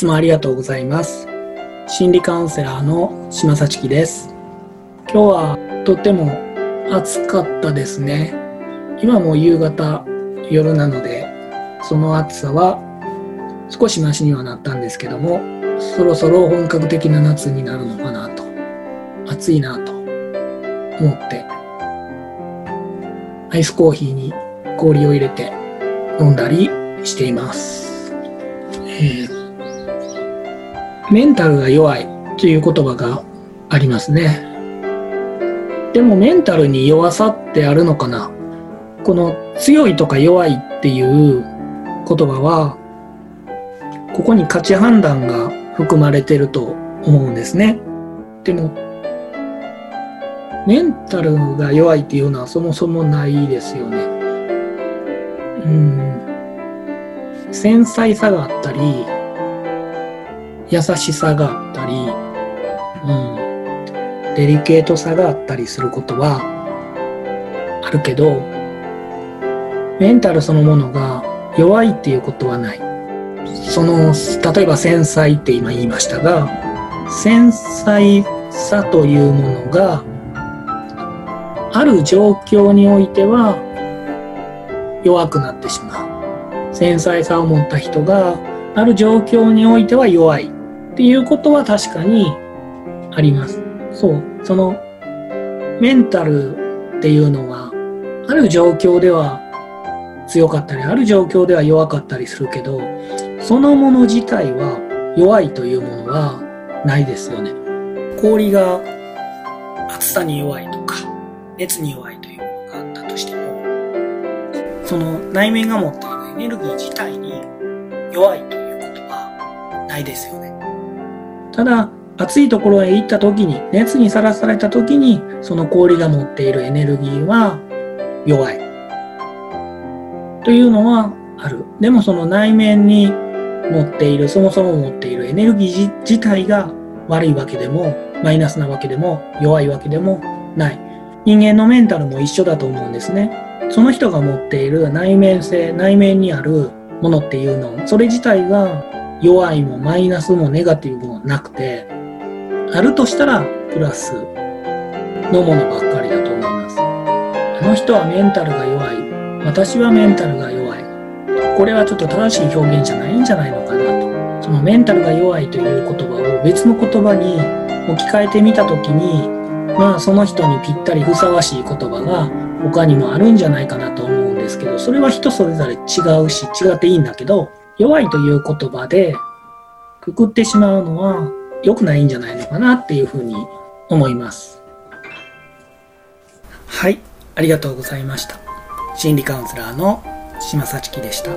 つもありがとうございます。心理カウンセラーの島幸樹です。今日はとっても暑かったですね。今も夕方、夜なので、その暑さは少しマシにはなったんですけども、そろそろ本格的な夏になるのかなと、暑いなと思って、アイスコーヒーに氷を入れて飲んだりしています。えーメンタルが弱いという言葉がありますね。でもメンタルに弱さってあるのかな？この強いとか弱いっていう言葉は、ここに価値判断が含まれてると思うんですね。でも、メンタルが弱いっていうのはそもそもないですよね。うん。繊細さがあったり、優しさがあったり、うん、デリケートさがあったりすることはあるけど、メンタルそのものが弱いっていうことはない。その、例えば繊細って今言いましたが、繊細さというものが、ある状況においては弱くなってしまう。繊細さを持った人がある状況においては弱いっていうことは確かにあります。そう。そのメンタルっていうのはある状況では強かったり、ある状況では弱かったりするけど、そのもの自体は弱いというものはないですよね。氷が暑さに弱いとか、熱に弱いというものがあったとしても、その内面が持っているエネルギー自体に弱いということはないですよね。ただ、暑いところへ行った時に、熱にさらされた時に、その氷が持っているエネルギーは弱い。というのはある。でもその内面に持っている、そもそも持っているエネルギー自体が悪いわけでも、マイナスなわけでも、弱いわけでもない。人間のメンタルも一緒だと思うんですね。その人が持っている内面性、内面にあるものっていうの、それ自体が弱いもマイナスもネガティブもなくて、あるとしたらプラスのものばっかりだと思います。あの人はメンタルが弱い。私はメンタルが弱い。これはちょっと正しい表現じゃないんじゃないのかなと。そのメンタルが弱いという言葉を別の言葉に置き換えてみたときに、まあその人にぴったりふさわしい言葉が他にもあるんじゃないかなと思うんですけど、それは人それぞれ違うし違っていいんだけど、弱いという言葉でくくってしまうのは良くないんじゃないのかなっていうふうに思います。はい、ありがとうございました。心理カウンセラーの島幸樹でした。